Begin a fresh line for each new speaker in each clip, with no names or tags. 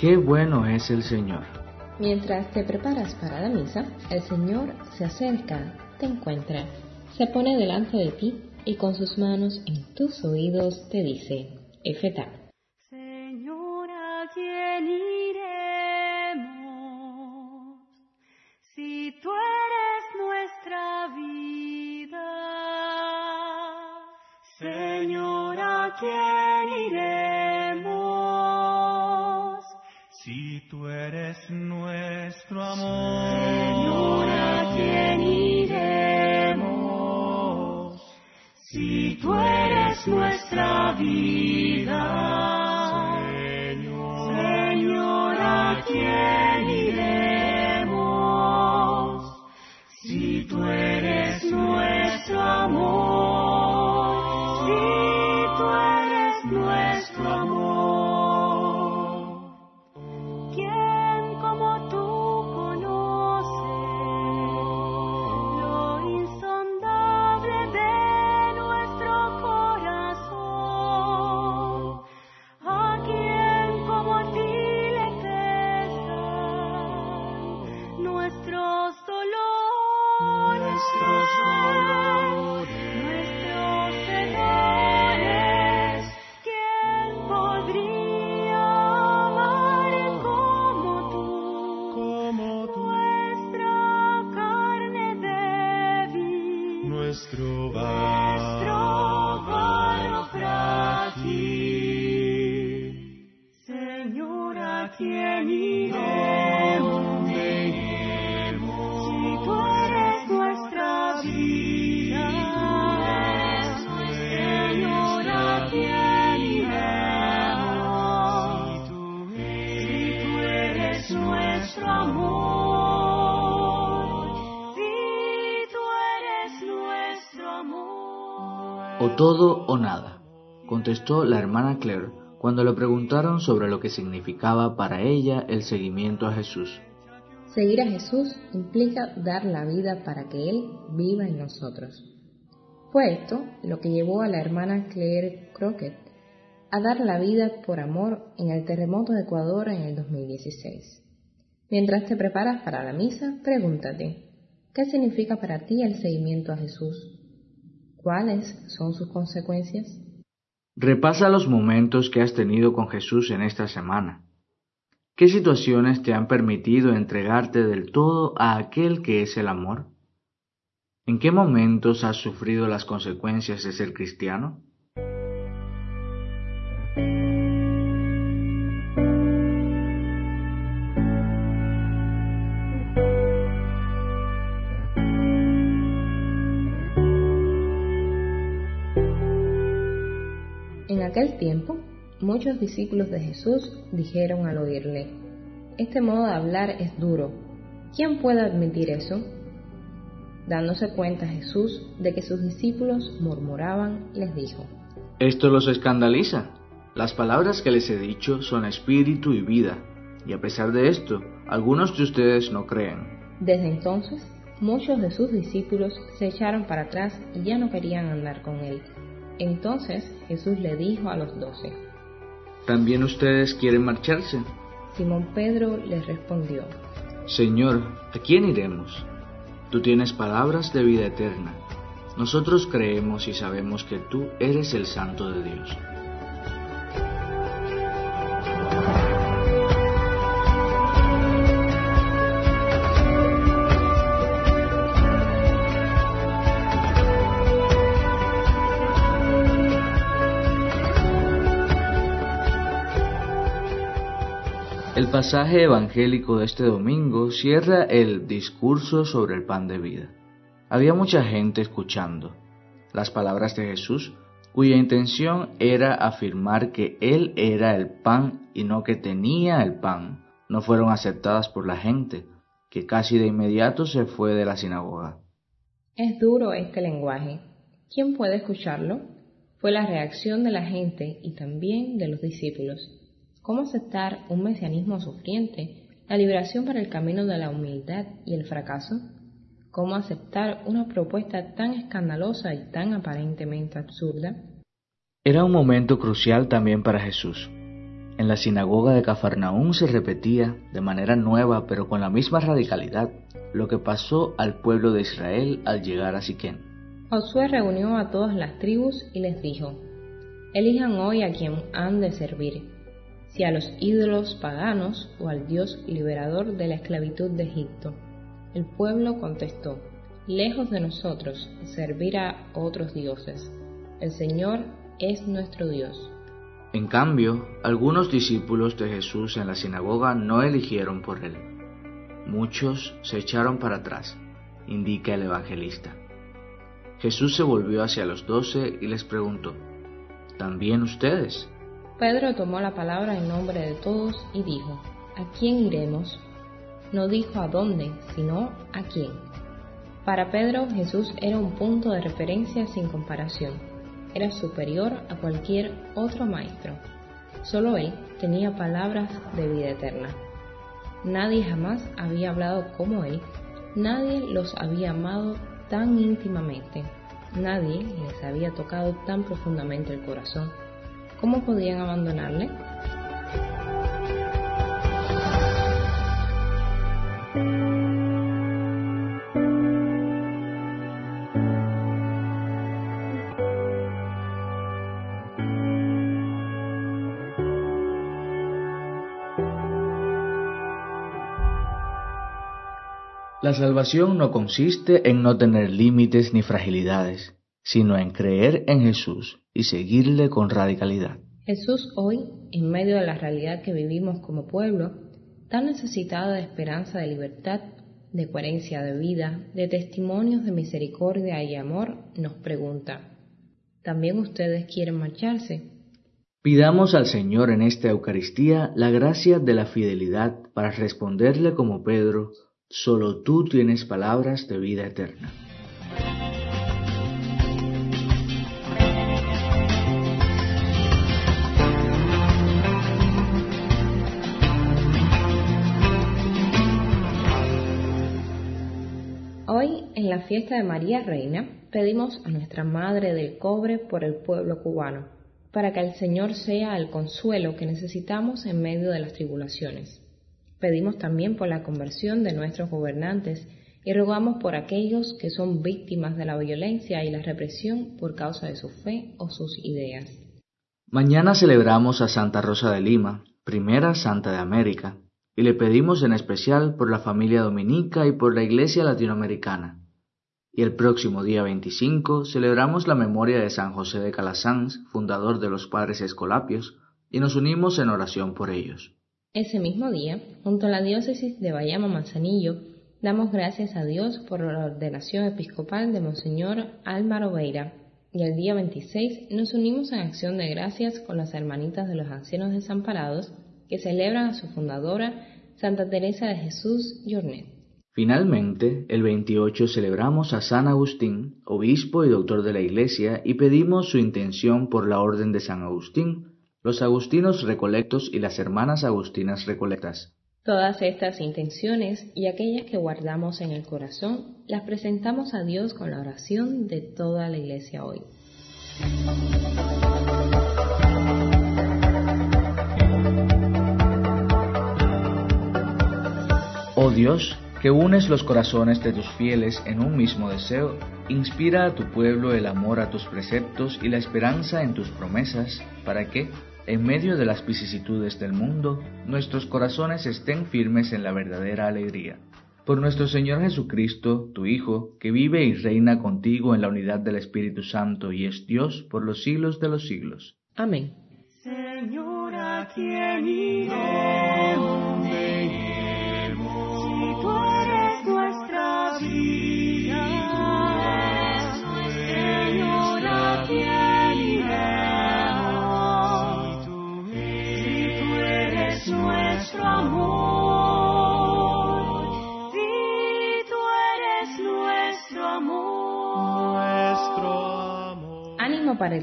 Qué bueno es el Señor.
Mientras te preparas para la misa, el Señor se acerca, te encuentra, se pone delante de ti y con sus manos en tus oídos te dice, Efeta.
Tú eres nuestra vida. Señor, Señor, ¿a quién iremos? Si tú eres nuestro amor,
todo o nada, contestó la hermana Claire cuando le preguntaron sobre lo que significaba para ella el seguimiento a Jesús.
Seguir a Jesús implica dar la vida para que Él viva en nosotros. Fue esto lo que llevó a la hermana Claire Crockett a dar la vida por amor en el terremoto de Ecuador en el 2016. Mientras te preparas para la misa, pregúntate, ¿qué significa para ti el seguimiento a Jesús? ¿Cuáles son sus consecuencias?
Repasa los momentos que has tenido con Jesús en esta semana. ¿Qué situaciones te han permitido entregarte del todo a aquel que es el amor? ¿En qué momentos has sufrido las consecuencias de ser cristiano?
Aquel tiempo, muchos discípulos de Jesús dijeron al oírle, Este modo de hablar es duro. ¿Quién puede admitir eso? Dándose cuenta Jesús de que sus discípulos murmuraban, les dijo,
Esto los escandaliza. Las palabras que les he dicho son espíritu y vida, y a pesar de esto, algunos de ustedes no creen.
Desde entonces, muchos de sus discípulos se echaron para atrás y ya no querían andar con él. Entonces Jesús le dijo a los doce.
¿También ustedes quieren marcharse?
Simón Pedro les respondió,
Señor, ¿a quién iremos? Tú tienes palabras de vida eterna. Nosotros creemos y sabemos que tú eres el Santo de Dios. El pasaje evangélico de este domingo cierra el discurso sobre el pan de vida. Había mucha gente escuchando las palabras de Jesús, cuya intención era afirmar que Él era el pan y no que tenía el pan, no fueron aceptadas por la gente, que casi de inmediato se fue de la sinagoga.
Es duro este lenguaje. ¿Quién puede escucharlo? Fue la reacción de la gente y también de los discípulos. ¿Cómo aceptar un mesianismo sufriente, la liberación para el camino de la humildad y el fracaso? ¿Cómo aceptar una propuesta tan escandalosa y tan aparentemente absurda?
Era un momento crucial también para Jesús. En la sinagoga de Cafarnaún se repetía, de manera nueva pero con la misma radicalidad, lo que pasó al pueblo de Israel al llegar a Siquén.
Josué reunió a todas las tribus y les dijo, Elijan hoy a quien han de servir, si a los ídolos paganos o al Dios liberador de la esclavitud de Egipto. El pueblo contestó, lejos de nosotros servir a otros dioses. El Señor es nuestro Dios.
En cambio, algunos discípulos de Jesús en la sinagoga no eligieron por él. Muchos se echaron para atrás, indica el evangelista. Jesús se volvió hacia los doce y les preguntó, ¿también ustedes?
Pedro tomó la palabra en nombre de todos y dijo, ¿a quién iremos? No dijo a dónde, sino a quién. Para Pedro Jesús era un punto de referencia sin comparación. Era superior a cualquier otro maestro. Solo él tenía palabras de vida eterna. Nadie jamás había hablado como él, nadie los había amado tan íntimamente, nadie les había tocado tan profundamente el corazón. ¿Cómo podían abandonarle?
La salvación no consiste en no tener límites ni fragilidades, sino en creer en Jesús y seguirle con radicalidad.
Jesús hoy, en medio de la realidad que vivimos como pueblo, tan necesitado de esperanza de libertad, de coherencia de vida, de testimonios de misericordia y amor, nos pregunta, ¿también ustedes quieren marcharse?
Pidamos al Señor en esta Eucaristía la gracia de la fidelidad para responderle como Pedro, solo tú tienes palabras de vida eterna.
Hoy, en la fiesta de María Reina, pedimos a nuestra Madre del Cobre por el pueblo cubano, para que el Señor sea el consuelo que necesitamos en medio de las tribulaciones. Pedimos también por la conversión de nuestros gobernantes y rogamos por aquellos que son víctimas de la violencia y la represión por causa de su fe o sus ideas.
Mañana celebramos a Santa Rosa de Lima, primera santa de América, y le pedimos en especial por la familia dominica y por la Iglesia latinoamericana. Y el próximo día 25 celebramos la memoria de San José de Calasanz, fundador de los Padres Escolapios, y nos unimos en oración por ellos.
Ese mismo día, junto a la diócesis de Bayamo Manzanillo, damos gracias a Dios por la ordenación episcopal de Monseñor Álvaro Beira, y el día 26 nos unimos en acción de gracias con las hermanitas de los ancianos desamparados que celebran a su fundadora, Santa Teresa de Jesús Jornet.
Finalmente, el 28 celebramos a San Agustín, obispo y doctor de la Iglesia, y pedimos su intención por la Orden de San Agustín, los agustinos recolectos y las hermanas agustinas recolectas.
Todas estas intenciones y aquellas que guardamos en el corazón las presentamos a Dios con la oración de toda la Iglesia hoy.
Oh Dios, que unes los corazones de tus fieles en un mismo deseo, inspira a tu pueblo el amor a tus preceptos y la esperanza en tus promesas, para que, en medio de las vicisitudes del mundo, nuestros corazones estén firmes en la verdadera alegría. Por nuestro Señor Jesucristo, tu Hijo, que vive y reina contigo en la unidad del Espíritu Santo y es Dios por los siglos de los siglos.
Amén.
Señor, ¿a quién iremos?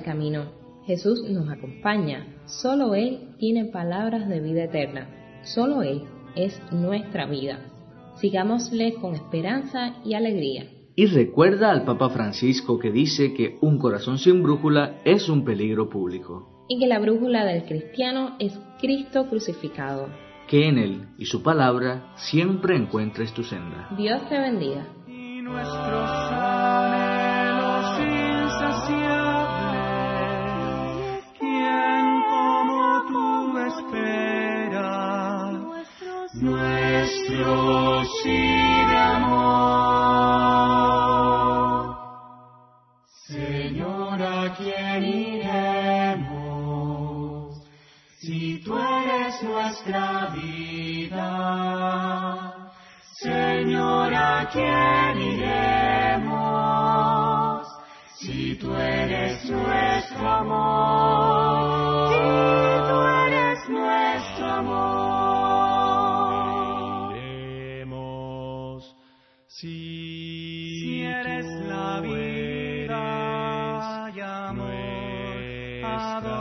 Camino. Jesús nos acompaña. Solo Él tiene palabras de vida eterna. Solo Él es nuestra vida. Sigámosle con esperanza y alegría.
Y recuerda al Papa Francisco que dice que un corazón sin brújula es un peligro público.
y que la brújula del cristiano es Cristo crucificado.
Que en Él y su palabra siempre encuentres tu senda.
Dios te bendiga.
Si tú eres nuestra vida? Señor, ¿a quién iremos? Si tú eres nuestro amor, si tú eres nuestro amor. Iremos si, eres la vida y amor, ¿a dónde